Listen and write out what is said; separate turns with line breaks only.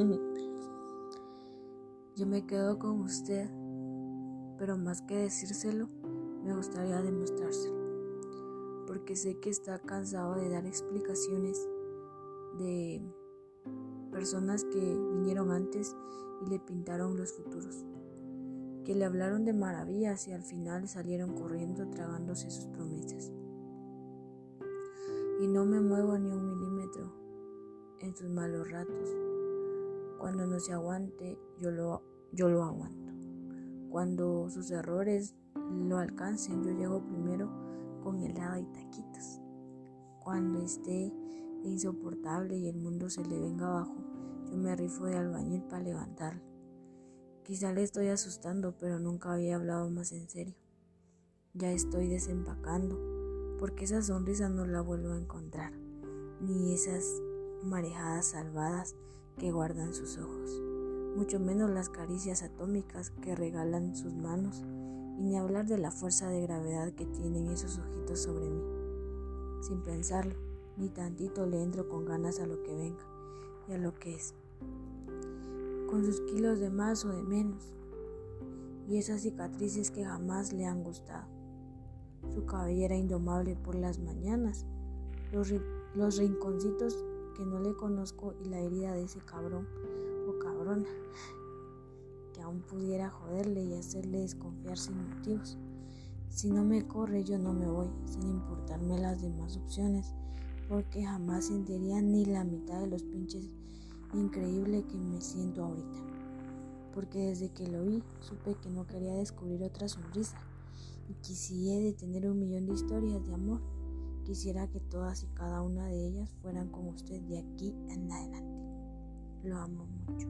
Yo me quedo con usted, pero más que decírselo, me gustaría demostrárselo, porque sé que está cansado de dar explicaciones de personas que vinieron antes y le pintaron los futuros, que le hablaron de maravillas y al final salieron corriendo tragándose sus promesas. Y no me muevo ni un milímetro en sus malos ratos. Cuando no se aguante, yo lo, yo lo aguanto. Cuando sus errores lo alcancen, yo llego primero con helado y taquitos. Cuando esté insoportable y el mundo se le venga abajo, yo me rifo de albañil para levantarlo. Quizá le estoy asustando, pero nunca había hablado más en serio. Ya estoy desempacando, porque esa sonrisa no la vuelvo a encontrar, ni esas marejadas salvadas que guardan sus ojos, mucho menos las caricias atómicas que regalan sus manos, y ni hablar de la fuerza de gravedad que tienen esos ojitos sobre mí. Sin pensarlo, ni tantito le entro con ganas a lo que venga y a lo que es con sus kilos de más o de menos, y esas cicatrices que jamás le han gustado, su cabellera indomable por las mañanas, los, los rinconcitos que no le conozco y la herida de ese cabrón o cabrona que aún pudiera joderle y hacerle desconfiar sin motivos. Si no me corre, yo no me voy, sin importarme las demás opciones, porque jamás sentiría ni la mitad de los pinches increíble que me siento ahorita. Porque desde que lo vi, supe que no quería descubrir otra sonrisa. Y quisiera de tener un millón de historias de amor. Quisiera que todas y cada una de ellas fueran como usted de aquí en adelante. Lo amo mucho.